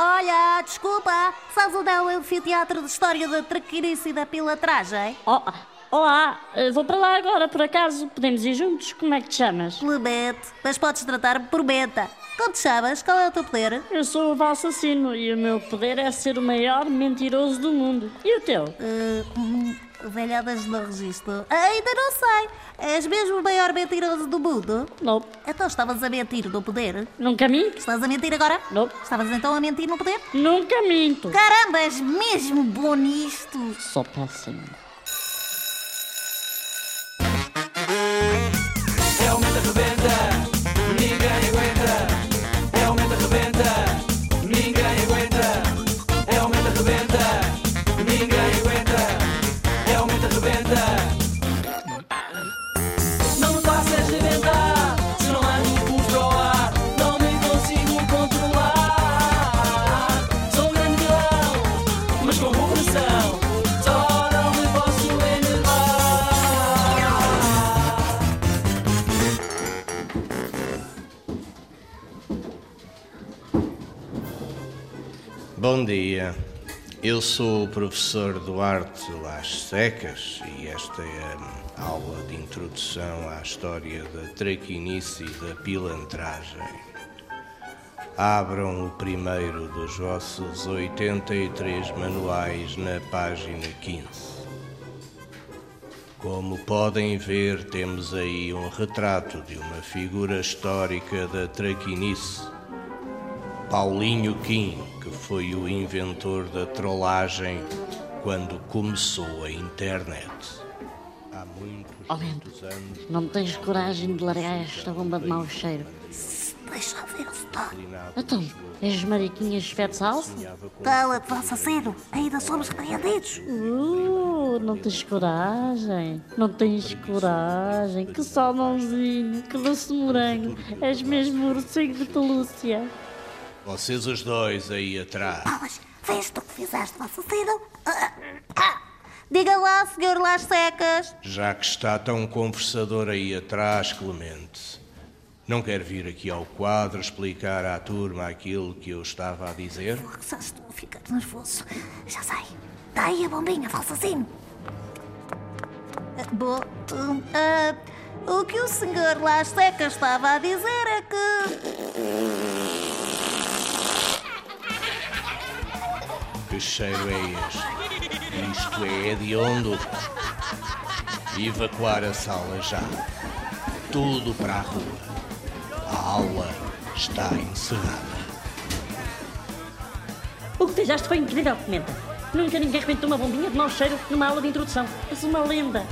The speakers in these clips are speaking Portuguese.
Olha, desculpa, sabes onde é o anfiteatro de história da traquinice e da pilatragem? Oh, olá, vou para lá agora, por acaso. Podemos ir juntos? Como é que te chamas? Clemente, mas podes tratar-me por Benta. Como te chamas? Qual é o teu poder? Eu sou o assassino e o meu poder é ser o maior mentiroso do mundo. E o teu? Uh, velhadas no registro. Ainda não sei. És mesmo o maior mentiroso do mundo? Não. Então estavas a mentir no poder? Nunca minto. Estás a mentir agora? Não. Estavas então a mentir no poder? Nunca minto. Caramba, és mesmo bom nisto. Sou péssimo. Realmente Bom dia. Eu sou o professor Duarte Las Secas e esta é a aula de introdução à história da traquinice e da pilantragem. Abram o primeiro dos vossos 83 manuais na página 15. Como podem ver, temos aí um retrato de uma figura histórica da traquinice. Paulinho Kim, que foi o inventor da trollagem quando começou a internet. Há muitos, Oh, muitos anos. Não tens coragem de largar esta bomba de mau cheiro. Deixa ver o setor. Então, és mariquinhas fete salsa? Cala-te, assassino. Ainda somos repreendidos. Uh, não tens coragem. Não tens coragem. Que salmãozinho, que doce morango. És mesmo o ursinho de pelúcia. Vocês os dois aí atrás. Mas vês tu que fizeste, assassino? Ah, ah. Diga lá, senhor Las Secas. Já que está tão conversador aí atrás, Clemente, não quer vir aqui ao quadro explicar à turma aquilo que eu estava a dizer? Já estou a ficar nervoso. Já sei. Dá aí a bombinha, assassino. Bom, hum, ah, o que o senhor Las Secas estava a dizer é que... Que cheiro é este? Isto é hediondo. Evacuar a sala já. Tudo para a rua. A aula está encerrada. O que fizeste foi incrível, Pimenta. Nunca ninguém rebentou uma bombinha de mau cheiro numa aula de introdução. És uma lenda.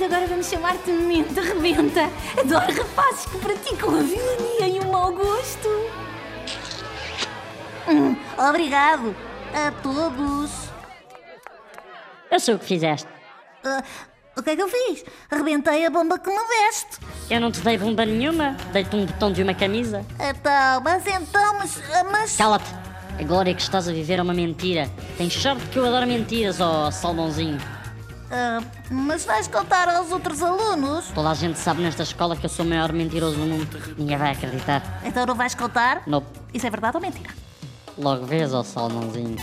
De agora vamos chamar-te Mente Rebenta. Adoro rapazes que praticam a vilania e o mau gosto. Hum, obrigado a todos. Eu sei o que fizeste. Ah, o que é que eu fiz? Rebentei a bomba que me deste. Eu não te dei bomba nenhuma. Dei-te um botão de uma camisa. Então, mas então, mas... mas... Cala-te. A glória que estás a viver é uma mentira. Tens sorte que eu adoro mentiras, ó salmãozinho. Ah, mas vais contar aos outros alunos? Toda a gente sabe nesta escola que eu sou o maior mentiroso do mundo. Ninguém vai acreditar. Então não vais contar? Não. Isso é verdade ou mentira? Logo vês, ó salmãozinho.